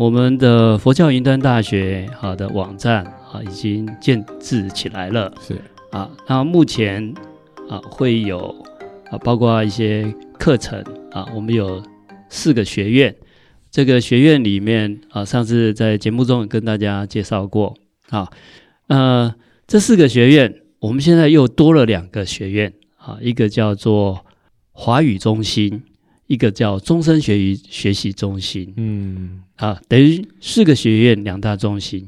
我们的佛教云端大学好的网站啊，已经建制起来了。是啊，那目前啊会有啊，包括一些课程啊，我们有四个学院。这个学院里面啊，上次在节目中跟大家介绍过啊。呃，这四个学院，我们现在又多了两个学院啊，一个叫做华语中心。一个叫终身学习学习中心，嗯，啊，等于四个学院两大中心，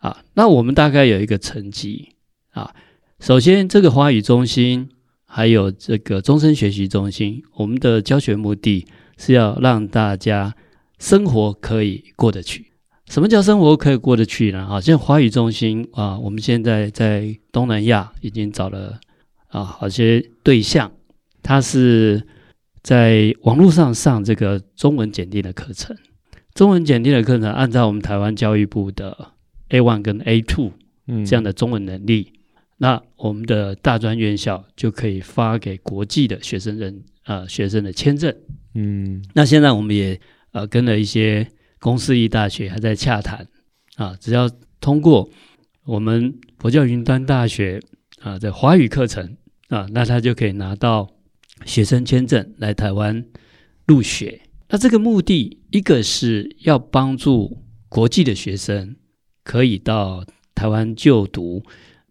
啊，那我们大概有一个层级，啊，首先这个华语中心还有这个终身学习中心，我们的教学目的是要让大家生活可以过得去。什么叫生活可以过得去呢？啊，像华语中心啊，我们现在在东南亚已经找了啊好些对象，他是。在网络上上这个中文检定的课程，中文检定的课程按照我们台湾教育部的 A one 跟 A two 这样的中文能力，嗯、那我们的大专院校就可以发给国际的学生人呃学生的签证。嗯，那现在我们也呃跟了一些公私立大学还在洽谈啊，只要通过我们佛教云端大学啊的华语课程啊，那他就可以拿到。学生签证来台湾入学，那这个目的一个是要帮助国际的学生可以到台湾就读，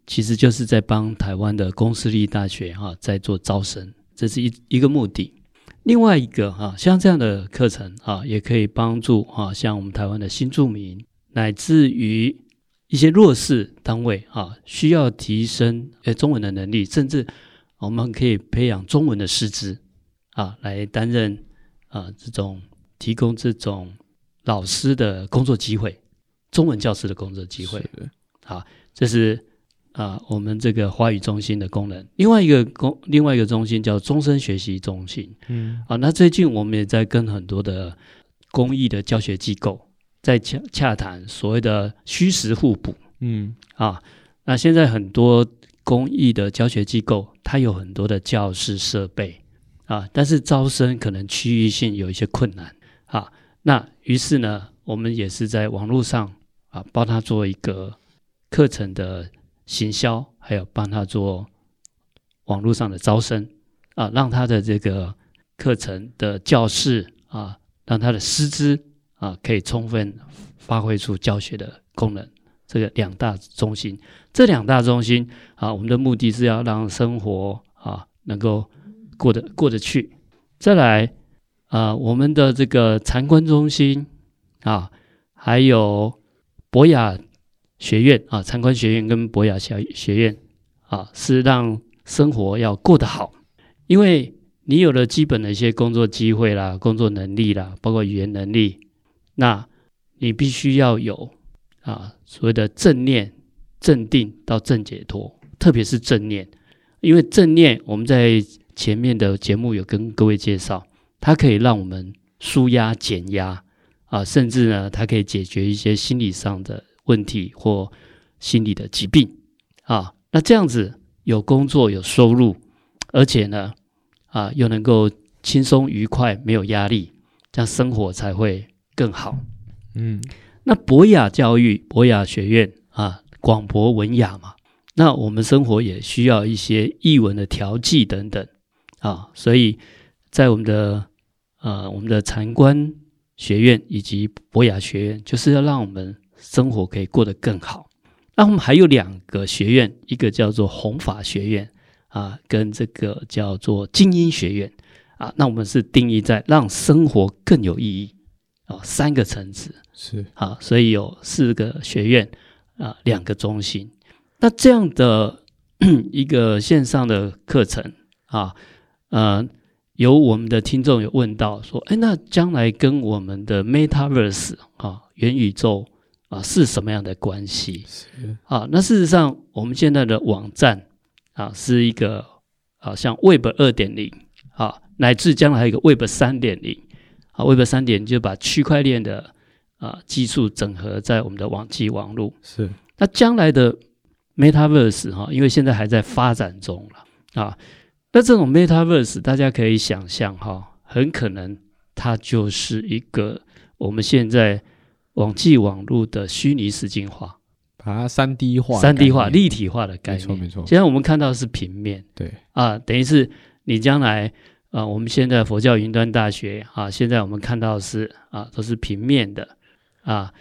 其实就是在帮台湾的公私立大学哈在做招生，这是一一个目的。另外一个哈，像这样的课程啊，也可以帮助哈，像我们台湾的新住民，乃至于一些弱势单位啊，需要提升呃中文的能力，甚至。我们可以培养中文的师资啊，来担任啊这种提供这种老师的工作机会，中文教师的工作机会。好，这是啊我们这个华语中心的功能。另外一个公，另外一个中心叫终身学习中心。嗯，啊，那最近我们也在跟很多的公益的教学机构在洽洽谈所谓的虚实互补。嗯，啊，那现在很多。公益的教学机构，它有很多的教室设备啊，但是招生可能区域性有一些困难啊。那于是呢，我们也是在网络上啊，帮他做一个课程的行销，还有帮他做网络上的招生啊，让他的这个课程的教室啊，让他的师资啊，可以充分发挥出教学的功能。这个两大中心，这两大中心啊，我们的目的是要让生活啊能够过得过得去。再来啊，我们的这个禅观中心啊，还有博雅学院啊，禅观学院跟博雅小学院啊，是让生活要过得好。因为你有了基本的一些工作机会啦、工作能力啦，包括语言能力，那你必须要有。啊，所谓的正念、正定到正解脱，特别是正念，因为正念我们在前面的节目有跟各位介绍，它可以让我们舒压、减压啊，甚至呢，它可以解决一些心理上的问题或心理的疾病啊。那这样子有工作、有收入，而且呢，啊，又能够轻松愉快、没有压力，这样生活才会更好。嗯。那博雅教育、博雅学院啊，广博文雅嘛，那我们生活也需要一些译文的调剂等等啊，所以在我们的呃我们的禅观学院以及博雅学院，就是要让我们生活可以过得更好。那我们还有两个学院，一个叫做弘法学院啊，跟这个叫做精英学院啊，那我们是定义在让生活更有意义。哦，三个层次是啊，所以有四个学院啊，两个中心。那这样的 一个线上的课程啊，呃，有我们的听众有问到说，哎，那将来跟我们的 Metaverse 啊，元宇宙啊，是什么样的关系？是啊，那事实上，我们现在的网站啊，是一个啊，像 Web 二点零啊，乃至将来还有一个 Web 三点零。啊，Web 三点就把区块链的啊技术整合在我们的网际网络。是，那将来的 Metaverse 哈，因为现在还在发展中了啊。那这种 Metaverse 大家可以想象哈，很可能它就是一个我们现在网际网络的虚拟实境化，把它三 D 化、三 D 化、立体化的概念。没错，没错。现在我们看到的是平面，对啊，等于是你将来啊，我们现在佛教云端大学啊，现在我们看到是啊，都是平面的啊。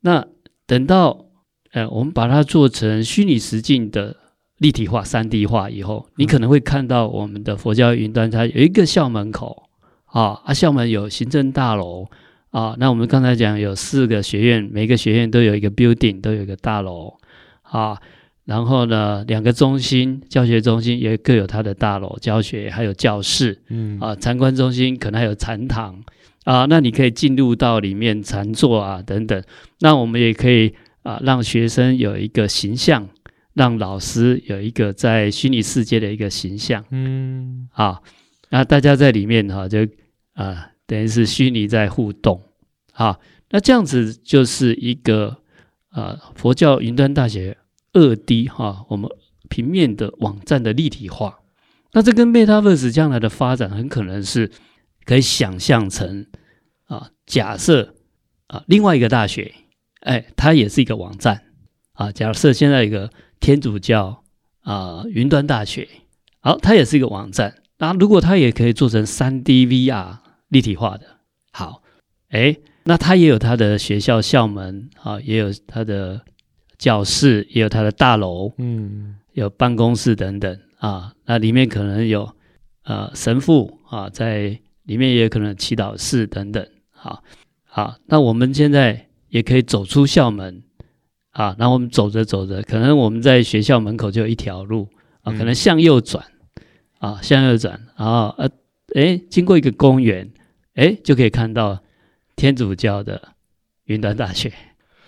那等到呃，我们把它做成虚拟实境的立体化、三 D 化以后，你可能会看到我们的佛教云端，它有一个校门口。啊，啊，校门有行政大楼啊。那我们刚才讲有四个学院，每个学院都有一个 building，都有一个大楼啊。然后呢，两个中心，教学中心也各有它的大楼，教学还有教室，嗯啊，参观中心可能还有禅堂啊。那你可以进入到里面禅坐啊等等。那我们也可以啊，让学生有一个形象，让老师有一个在虚拟世界的一个形象，嗯啊。那大家在里面哈，就啊，等于是虚拟在互动，好，那这样子就是一个啊，佛教云端大学二 D 哈，我们平面的网站的立体化。那这跟 Metaverse 将来的发展，很可能是可以想象成啊，假设啊，另外一个大学，哎，它也是一个网站啊。假设现在一个天主教啊云端大学，好，它也是一个网站。那如果它也可以做成三 D VR 立体化的，好，哎，那它也有它的学校校门啊，也有它的教室，也有它的大楼，嗯，有办公室等等啊，那里面可能有呃神父啊，在里面也有可能祈祷室等等，好，好，那我们现在也可以走出校门啊，然后我们走着走着，可能我们在学校门口就有一条路啊，可能向右转。啊，向右转，然后呃，诶，经过一个公园，诶，就可以看到天主教的云端大学，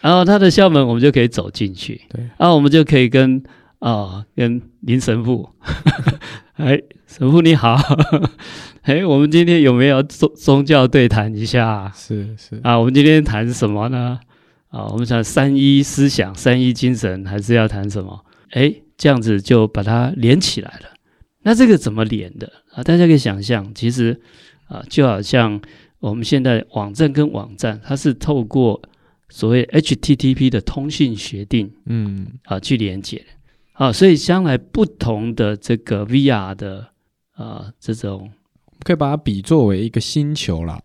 然后他的校门我们就可以走进去，对，然后我们就可以跟啊、哦，跟林神父，哎，神父你好，哎，我们今天有没有宗宗教对谈一下？是是啊，我们今天谈什么呢？啊，我们想三一思想、三一精神，还是要谈什么？哎，这样子就把它连起来了。那这个怎么连的啊？大家可以想象，其实啊，就好像我们现在网站跟网站，它是透过所谓 HTTP 的通信协定，嗯，啊，去连接的。啊，所以将来不同的这个 VR 的啊，这种可以把它比作为一个星球啦，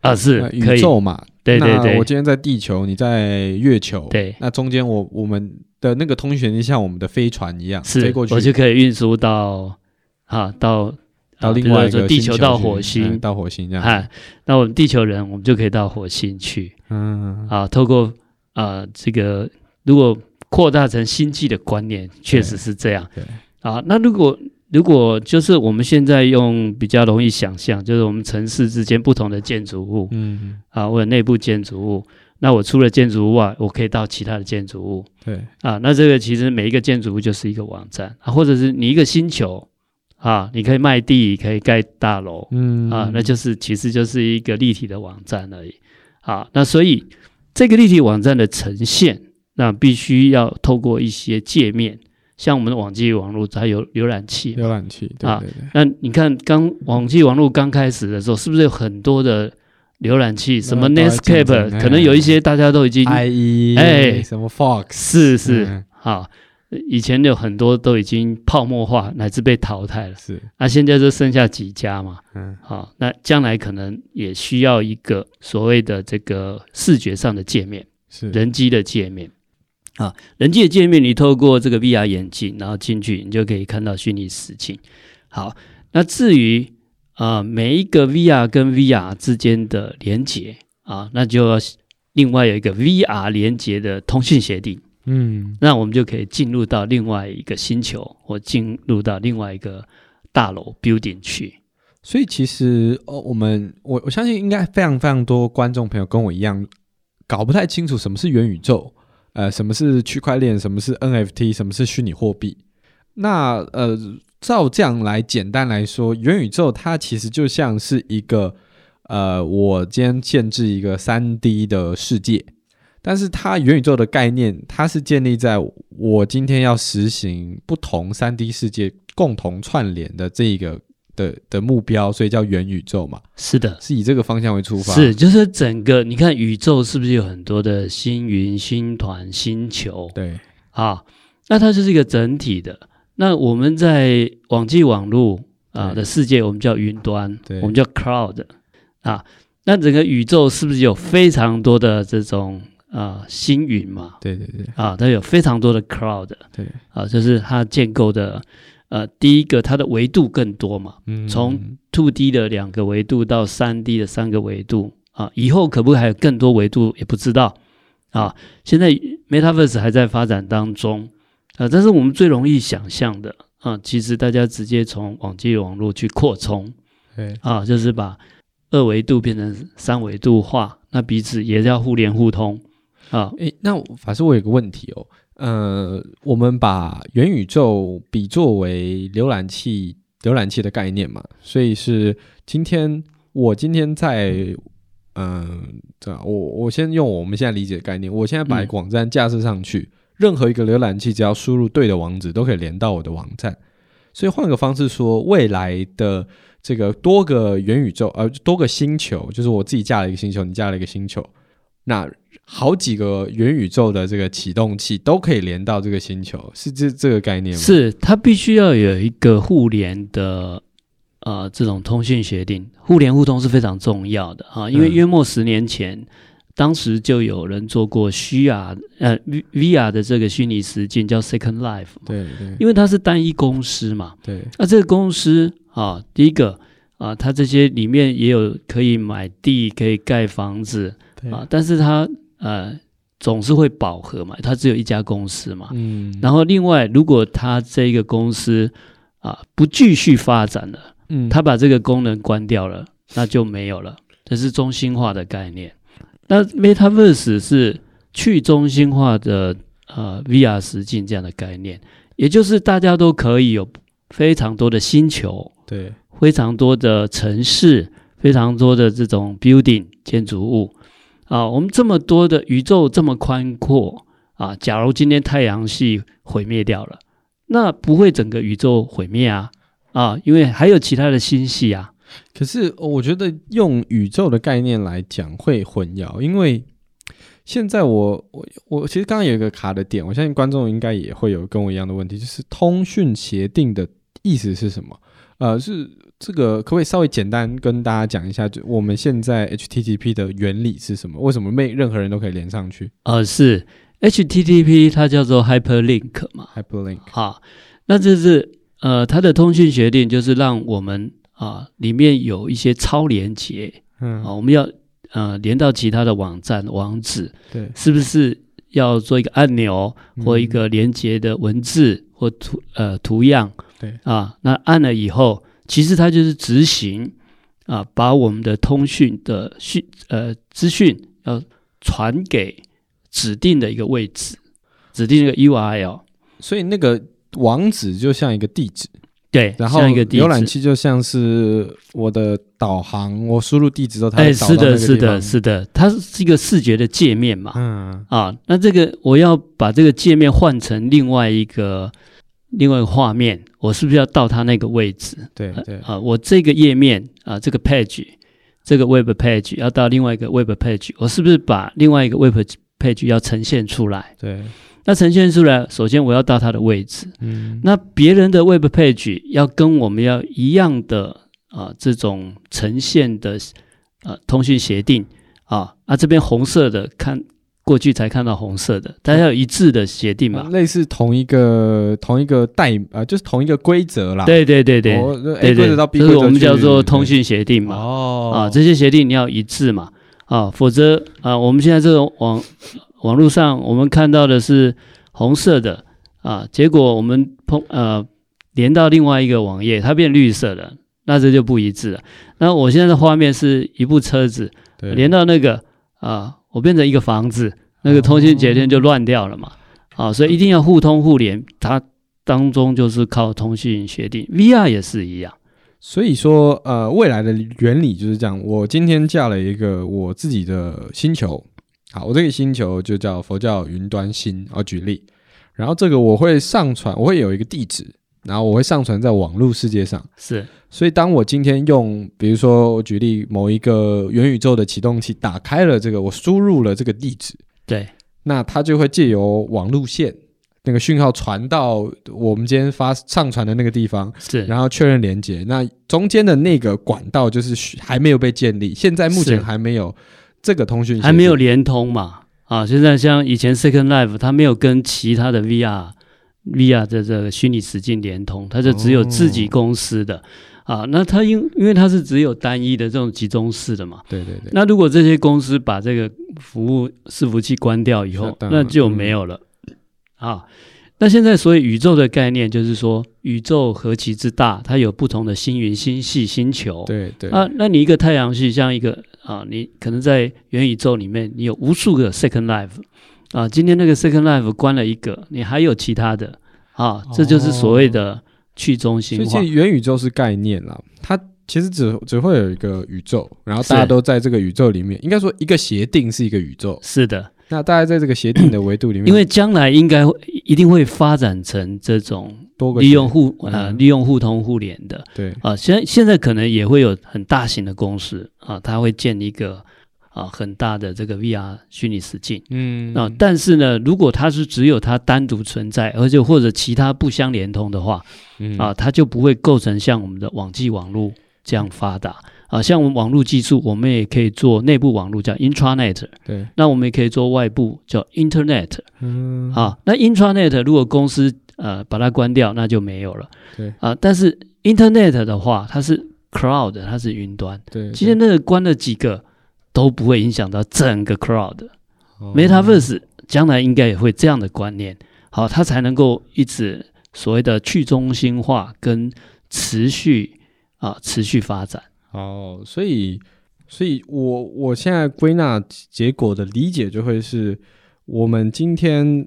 啊，是宇宙嘛？对对对，我今天在地球，你在月球，对，那中间我我们的那个通讯协定像我们的飞船一样，飞过去，我就可以运输到。啊，到到另外一个地球到火星，嗯、到火星这样。啊，那我们地球人，我们就可以到火星去。嗯，啊，透过啊这个，如果扩大成星际的观念，确实是这样。对。啊，那如果如果就是我们现在用比较容易想象，就是我们城市之间不同的建筑物，嗯，啊，或者内部建筑物，那我除了建筑物外，我可以到其他的建筑物。对。啊，那这个其实每一个建筑物就是一个网站啊，或者是你一个星球。啊，你可以卖地，可以盖大楼，嗯啊，那就是其实就是一个立体的网站而已。啊，那所以这个立体网站的呈现，那必须要透过一些界面，像我们的网际网络，它有浏览器，浏览器。啊，那你看刚网际网络刚开始的时候，是不是有很多的浏览器？什么 Netscape，可能有一些大家都已经 IE，哎，什么 Fox，是是，好。以前有很多都已经泡沫化，乃至被淘汰了。是，那、啊、现在就剩下几家嘛。嗯，好，那将来可能也需要一个所谓的这个视觉上的界面，是人机的界面。啊，人机的界面，你透过这个 VR 眼镜，然后进去，你就可以看到虚拟实境。好，那至于啊，每一个 VR 跟 VR 之间的连接啊，那就要另外有一个 VR 连接的通讯协定。嗯，那我们就可以进入到另外一个星球，或进入到另外一个大楼 building 去。所以其实哦，我们我我相信应该非常非常多观众朋友跟我一样，搞不太清楚什么是元宇宙，呃，什么是区块链，什么是 NFT，什么是虚拟货币。那呃，照这样来简单来说，元宇宙它其实就像是一个呃，我今天建制一个三 D 的世界。但是它元宇宙的概念，它是建立在我今天要实行不同三 D 世界共同串联的这一个的的目标，所以叫元宇宙嘛。是的，是以这个方向为出发。是，就是整个你看宇宙是不是有很多的星云、星团、星球？对啊，那它就是一个整体的。那我们在网际网络啊的世界，我们叫云端，对我们叫 cloud 啊。那整个宇宙是不是有非常多的这种啊星云嘛？对对对，啊，它有非常多的 cloud，对。啊，就是它建构的呃，第一个它的维度更多嘛，嗯，从 two D 的两个维度到三 D 的三个维度啊，以后可不可以还有更多维度也不知道。啊。现在 Metaverse 还在发展当中啊，但是我们最容易想象的啊，其实大家直接从网际网络去扩充，对。啊，就是把。二维度变成三维度化，那彼此也要互联互通啊。诶、欸，那法师，我有个问题哦。呃，我们把元宇宙比作为浏览器，浏览器的概念嘛，所以是今天我今天在，嗯，这、呃、我我先用我们现在理解的概念，我现在把网站架设上去，嗯、任何一个浏览器只要输入对的网址，都可以连到我的网站。所以换个方式说，未来的。这个多个元宇宙，呃，多个星球，就是我自己架了一个星球，你架了一个星球，那好几个元宇宙的这个启动器都可以连到这个星球，是这这个概念吗？是，它必须要有一个互联的，呃，这种通讯协定，互联互通是非常重要的啊，因为约莫十年前，嗯、当时就有人做过虚啊，呃，V VR 的这个虚拟实境叫 Second Life，对对，因为它是单一公司嘛，对，那这个公司。啊，第一个啊，它这些里面也有可以买地，可以盖房子啊，但是它呃总是会饱和嘛，它只有一家公司嘛。嗯。然后另外，如果它这个公司啊不继续发展了，嗯，它把这个功能关掉了，那就没有了。这是中心化的概念。那 Metaverse 是去中心化的呃 VR 实境这样的概念，也就是大家都可以有非常多的星球。对，非常多的城市，非常多的这种 building 建筑物啊，我们这么多的宇宙这么宽阔啊，假如今天太阳系毁灭掉了，那不会整个宇宙毁灭啊啊，因为还有其他的星系啊。可是我觉得用宇宙的概念来讲会混淆，因为现在我我我其实刚刚有一个卡的点，我相信观众应该也会有跟我一样的问题，就是通讯协定的意思是什么？呃，是这个，可不可以稍微简单跟大家讲一下？就我们现在 HTTP 的原理是什么？为什么没任何人都可以连上去？呃，是 HTTP，它叫做 Hyperlink 嘛，Hyperlink。好，那这是呃，它的通讯协定就是让我们啊，里面有一些超连接，嗯，啊，我们要呃连到其他的网站网址，对，是不是要做一个按钮或一个连接的文字或图呃图样？对。啊，那按了以后，其实它就是执行啊，把我们的通讯的讯呃资讯要传给指定的一个位置，指定一个 URL，所以那个网址就像一个地址，对，然后浏览器就像是我的导航，我输入地址之后，它。哎，是的，是的，是的，它是一个视觉的界面嘛，嗯。啊，那这个我要把这个界面换成另外一个。另外一个画面，我是不是要到它那个位置？对对啊，我这个页面啊，这个 page，这个 web page 要到另外一个 web page，我是不是把另外一个 web page 要呈现出来？对，那呈现出来，首先我要到它的位置。嗯，那别人的 web page 要跟我们要一样的啊，这种呈现的啊通讯协定啊，啊这边红色的看。过去才看到红色的，大家有一致的协定嘛？类似同一个同一个代啊，就是同一个规则啦。对对对对，对对，这是我们叫做通讯协定嘛。哦，啊，这些协定你要一致嘛，啊，否则啊，我们现在这种网网络上我们看到的是红色的啊，结果我们碰呃连到另外一个网页，它变绿色的，那这就不一致了。那我现在的画面是一部车子连到那个啊。我变成一个房子，那个通信节点就乱掉了嘛，啊、哦，所以一定要互通互联，它当中就是靠通信协定，VR 也是一样。所以说，呃，未来的原理就是这样。我今天架了一个我自己的星球，好，我这个星球就叫佛教云端星，我举例，然后这个我会上传，我会有一个地址，然后我会上传在网络世界上。是，所以当我今天用，比如说我举例某一个元宇宙的启动器打开了这个，我输入了这个地址，对，那它就会借由网路线那个讯号传到我们今天发上传的那个地方，是，然后确认连接。那中间的那个管道就是还没有被建立，现在目前还没有这个通讯，还没有连通嘛？啊，现在像以前 Second Life，它没有跟其他的 VR。VR 的这个虚拟实境联通，它就只有自己公司的、哦、啊。那它因因为它是只有单一的这种集中式的嘛。对对对。那如果这些公司把这个服务伺服器关掉以后，那就没有了、嗯、啊。那现在所以宇宙的概念，就是说宇宙何其之大，它有不同的星云、星系、星球。对对。啊，那你一个太阳系像一个啊，你可能在元宇宙里面，你有无数个 Second Life。啊，今天那个 Second Life 关了一个，你还有其他的啊，这就是所谓的去中心化。所以元宇宙是概念啦，它其实只只会有一个宇宙，然后大家都在这个宇宙里面。应该说一个协定是一个宇宙。是的，那大家在这个协定的维度里面，因为将来应该一定会发展成这种多个利用互呃利用互通互联的。对啊，现在现在可能也会有很大型的公司啊，它会建一个。啊，很大的这个 VR 虚拟实境，嗯，啊，但是呢，如果它是只有它单独存在，而且或者其他不相连通的话，嗯，啊，它就不会构成像我们的网际网络这样发达。啊，像我们网络技术，我们也可以做内部网络叫 intranet，对，那我们也可以做外部叫 internet，嗯，啊，那 intranet 如果公司呃把它关掉，那就没有了，对，啊，但是 internet 的话，它是 cloud，它是云端，对，今天那个关了几个。都不会影响到整个 crowd。Metaverse 将来应该也会这样的观念，好，它才能够一直所谓的去中心化跟持续啊持续发展。哦，所以，所以我我现在归纳结果的理解就会是，我们今天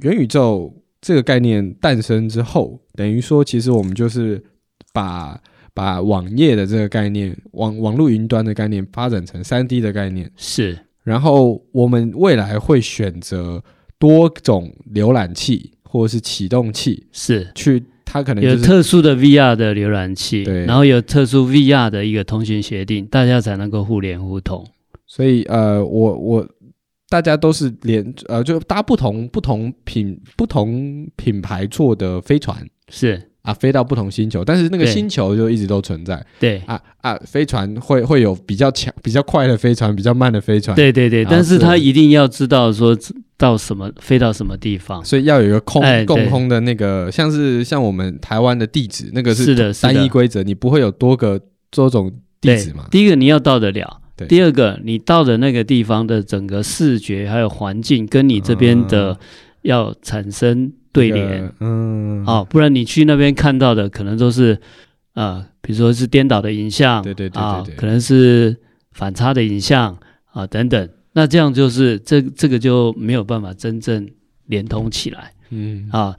元宇宙这个概念诞生之后，等于说其实我们就是把。把网页的这个概念，网网络云端的概念发展成三 D 的概念。是，然后我们未来会选择多种浏览器或者是启动器是。去，它可能、就是、有特殊的 VR 的浏览器，对，然后有特殊 VR 的一个通讯协定，大家才能够互联互通。所以呃，我我大家都是连呃，就搭不同不同品不同品牌做的飞船。是。啊，飞到不同星球，但是那个星球就一直都存在。对啊啊，飞船会会有比较强、比较快的飞船，比较慢的飞船。对对对，但是他一定要知道说到什么飞到什么地方，所以要有一个空、哎、共通的那个，像是像我们台湾的地址，那个是的单一规则，你不会有多个多种地址嘛？第一个你要到得了，对第二个你到的那个地方的整个视觉还有环境跟你这边的要产生。对联，嗯，啊，不然你去那边看到的可能都是，啊、呃，比如说是颠倒的影像，对对对，对，啊，可能是反差的影像啊等等，那这样就是这这个就没有办法真正连通起来，嗯，啊，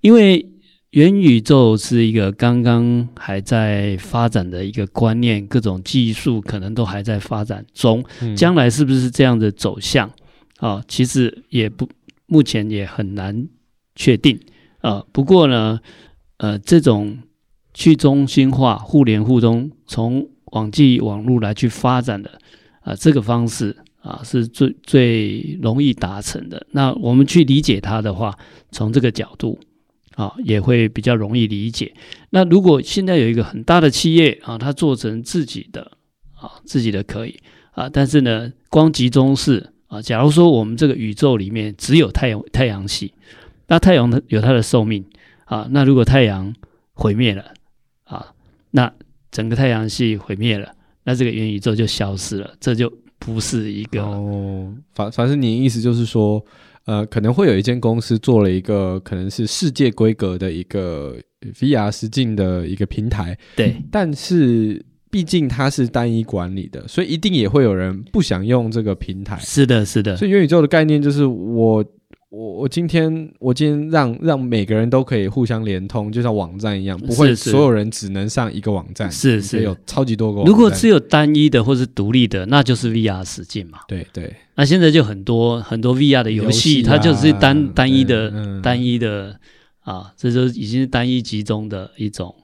因为元宇宙是一个刚刚还在发展的一个观念，各种技术可能都还在发展中，嗯、将来是不是这样的走向啊？其实也不，目前也很难。确定啊、不过呢，呃，这种去中心化、互联互通，从网际网络来去发展的啊、呃，这个方式啊，是最最容易达成的。那我们去理解它的话，从这个角度啊，也会比较容易理解。那如果现在有一个很大的企业啊，它做成自己的啊，自己的可以啊，但是呢，光集中式啊，假如说我们这个宇宙里面只有太阳太阳系。那太阳的有它的寿命啊，那如果太阳毁灭了啊，那整个太阳系毁灭了，那这个元宇宙就消失了，这就不是一个哦。反反正你的意思就是说，呃，可能会有一间公司做了一个可能是世界规格的一个 VR 实境的一个平台，对，但是毕竟它是单一管理的，所以一定也会有人不想用这个平台。是的，是的。所以元宇宙的概念就是我。我我今天我今天让让每个人都可以互相连通，就像网站一样，不会所有人只能上一个网站。是是，有超级多个网站。如果只有单一的或是独立的，那就是 VR 实境嘛。对对。那现在就很多很多 VR 的游戏，啊、它就是单单一的、嗯、单一的啊，这就已经是单一集中的一种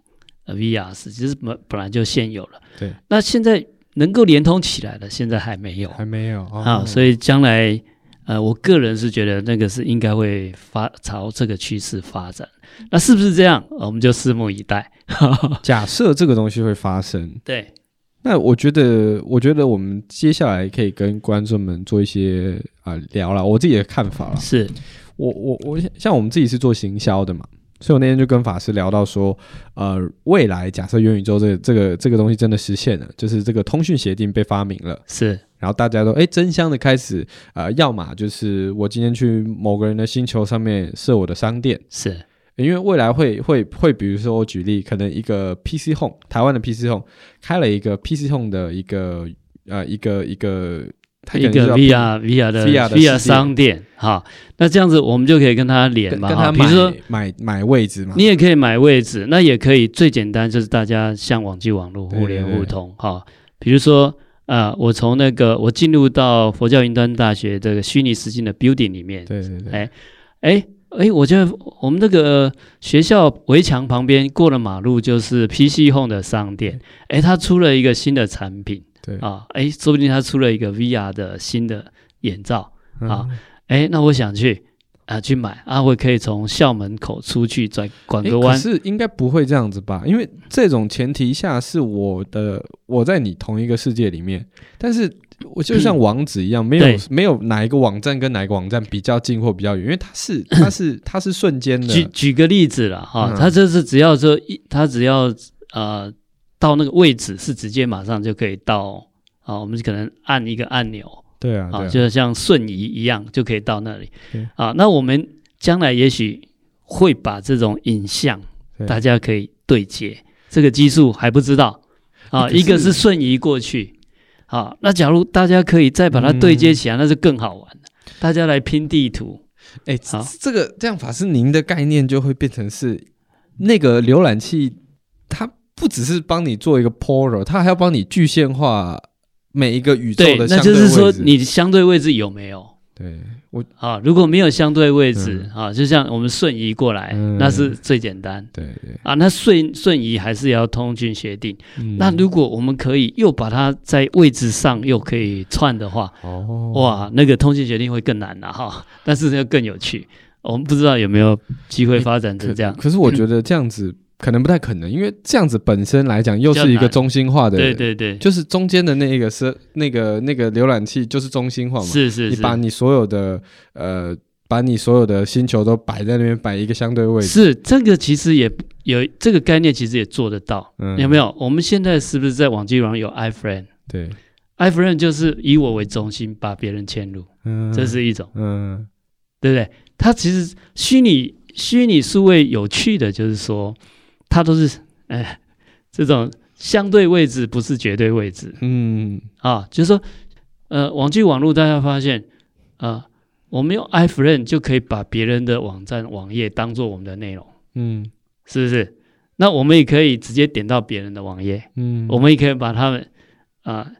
呃 VR，其实本本来就现有了。对，那现在能够连通起来的，现在还没有，还没有、哦、啊，所以将来呃，我个人是觉得那个是应该会发朝这个趋势发展。那是不是这样？我们就拭目以待。假设这个东西会发生，对。那我觉得，我觉得我们接下来可以跟观众们做一些啊、呃、聊了我自己的看法了。是我我我像我们自己是做行销的嘛，所以我那天就跟法师聊到说，呃，未来假设元宇宙这个、这个这个东西真的实现了，就是这个通讯协定被发明了，是，然后大家都哎争相的开始呃，要么就是我今天去某个人的星球上面设我的商店，是。因为未来会会会，比如说我举例，可能一个 PC Home，台湾的 PC Home 开了一个 PC Home 的一个呃一个一个它一个 VR VR 的 VR 的 VR 商店，哈，那这样子我们就可以跟他连嘛，哈，比如说买买位置嘛，你也可以买位置，那也可以最简单就是大家像网际网络互联互通，哈，比如说呃，我从那个我进入到佛教云端大学这个虚拟实境的 building 里面，对对对，哎哎。哎，我觉得我们这个学校围墙旁边过了马路就是 PC Home 的商店。哎，他出了一个新的产品，对啊，哎，说不定他出了一个 VR 的新的眼罩啊。哎、嗯，那我想去啊去买啊，我可以从校门口出去转拐个弯。是应该不会这样子吧？因为这种前提下是我的我在你同一个世界里面，但是。我就像网址一样，没有没有哪一个网站跟哪一个网站比较近或比较远，因为它是它是 它是瞬间的。举举个例子了哈，它就是只要说一，它只要呃到那个位置是直接马上就可以到啊，我们可能按一个按钮，对啊，啊，就像瞬移一样就可以到那里。啊，那我们将来也许会把这种影像大家可以对接，这个技术还不知道啊，一个是瞬移过去。啊，那假如大家可以再把它对接起来，嗯、那就更好玩了。大家来拼地图，哎、欸，好，这个这样法师您的概念就会变成是那个浏览器，它不只是帮你做一个 portal，它还要帮你具现化每一个宇宙的相对位置。对，那就是说你相对位置有没有？对。我啊，如果没有相对位置、嗯、啊，就像我们瞬移过来，嗯、那是最简单。对对啊，那瞬瞬移还是要通讯协定。嗯、那如果我们可以又把它在位置上又可以串的话，哦，哇，那个通讯协定会更难了哈。但是要更有趣，我们不知道有没有机会发展成这样。可，可是我觉得这样子。可能不太可能，因为这样子本身来讲又是一个中心化的，对对对，就是中间的那一个是那个那个浏览器就是中心化嘛，是是是，你把你所有的呃，把你所有的星球都摆在那边，摆一个相对位置，是这个其实也有这个概念，其实也做得到，嗯、有没有？我们现在是不是在网际网有 iFriend？对，iFriend 就是以我为中心，把别人迁入，嗯，这是一种，嗯，对不对？它其实虚拟虚拟数位有趣的就是说。它都是 哎，这种相对位置不是绝对位置，嗯。啊，就是说，呃，网际网络大家发现啊，我们用 iFrame 就可以把别人的网站网页当做我们的内容，嗯，是不是？那我们也可以直接点到别人的网页，嗯，我们也可以把他们啊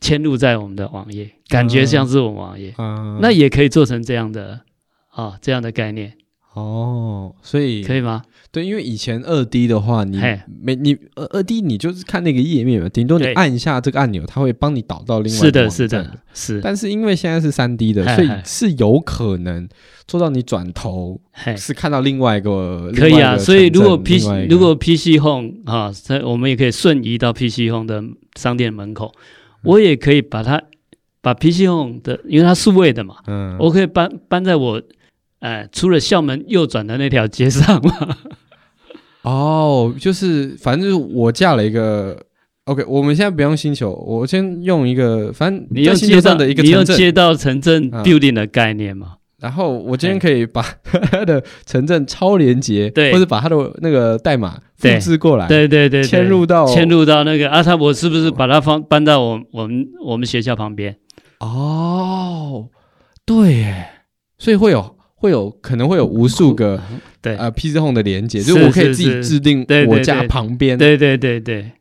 嵌入在我们的网页，感觉像是我们网页，嗯，那也可以做成这样的啊这样的概念。哦，所以可以吗？对，因为以前二 D 的话，你没你二二 D，你就是看那个页面嘛，顶多你按一下这个按钮，它会帮你导到另外一个。是的，是的，是。但是因为现在是三 D 的，所以是有可能做到你转头是看到另外一个。可以啊，所以如果 PC 如果 PC Home 啊，我们也可以瞬移到 PC Home 的商店门口，我也可以把它把 PC Home 的，因为它数位的嘛，嗯，我可以搬搬在我。哎，出了校门右转的那条街上嘛。哦，就是反正就是我架了一个，OK，我们现在不用星球，我先用一个，反正你用街道的一个，你用街道城镇 building 的概念嘛。然后我今天可以把它的城镇超连接，对，或者把它的那个代码复制过来，对对对，迁入到迁入到那个阿他，我是不是把它放搬到我我们我们学校旁边？哦，对耶，所以会有。会有可能会有无数个对。呃 PC Home 的连接，就是我可以自己制定我家旁边。对对对对，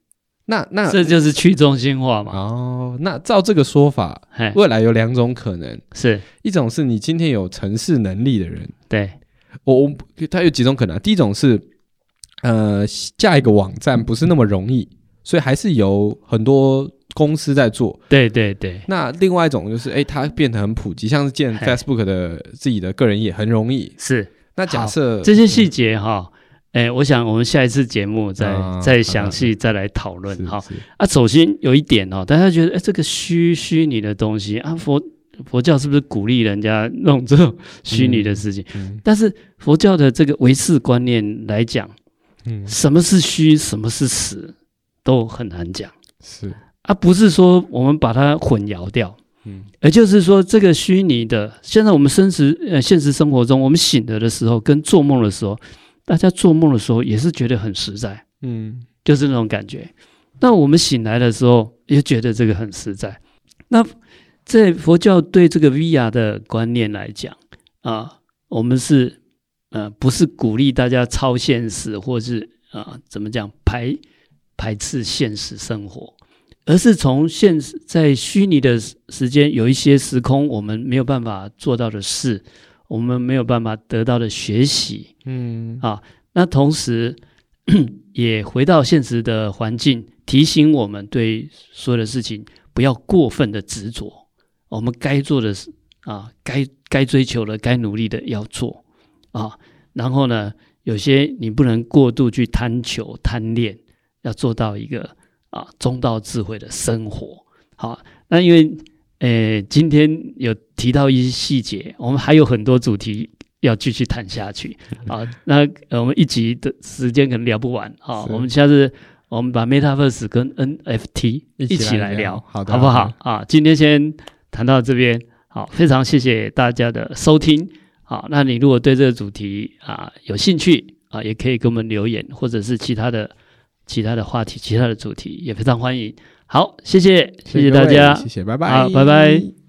那那这就是去中心化嘛。哦，那照这个说法，未来有两种可能，是。一种是你今天有城市能力的人，对，我我它有几种可能，第一种是呃架一个网站不是那么容易，所以还是有很多公司在做。对对对。那另外一种就是，哎，它变得很普及，像是建 Facebook 的自己的个人也很容易。是。那假设这些细节哈。哎，我想我们下一次节目再、啊、再详细再来讨论哈。啊，首先有一点哦，大家觉得哎，这个虚虚拟的东西啊，佛佛教是不是鼓励人家弄这种虚拟的事情？嗯嗯、但是佛教的这个唯识观念来讲，嗯，什么是虚，什么是实，都很难讲。是啊，不是说我们把它混淆掉，嗯，也就是说这个虚拟的，现在我们生实呃现实生活中，我们醒了的时候跟做梦的时候。大家做梦的时候也是觉得很实在，嗯，就是那种感觉。那我们醒来的时候也觉得这个很实在。那在佛教对这个 VR 的观念来讲啊，我们是呃不是鼓励大家超现实，或是啊怎么讲排排斥现实生活，而是从现实在虚拟的时间有一些时空我们没有办法做到的事。我们没有办法得到的学习，嗯啊，那同时 也回到现实的环境，提醒我们对所有的事情不要过分的执着。我们该做的事啊，该该追求的、该努力的要做啊。然后呢，有些你不能过度去贪求、贪恋，要做到一个啊中道智慧的生活。好，那因为。呃，今天有提到一些细节，我们还有很多主题要继续谈下去 啊。那我们一集的时间可能聊不完啊。我们下次我们把 Metaverse 跟 NFT 一起来聊，好的，好不好啊？今天先谈到这边，好，非常谢谢大家的收听。好，那你如果对这个主题啊有兴趣啊，也可以给我们留言，或者是其他的其他的话题、其他的主题，也非常欢迎。好，谢谢，谢谢大家，谢谢，拜拜，好，拜拜。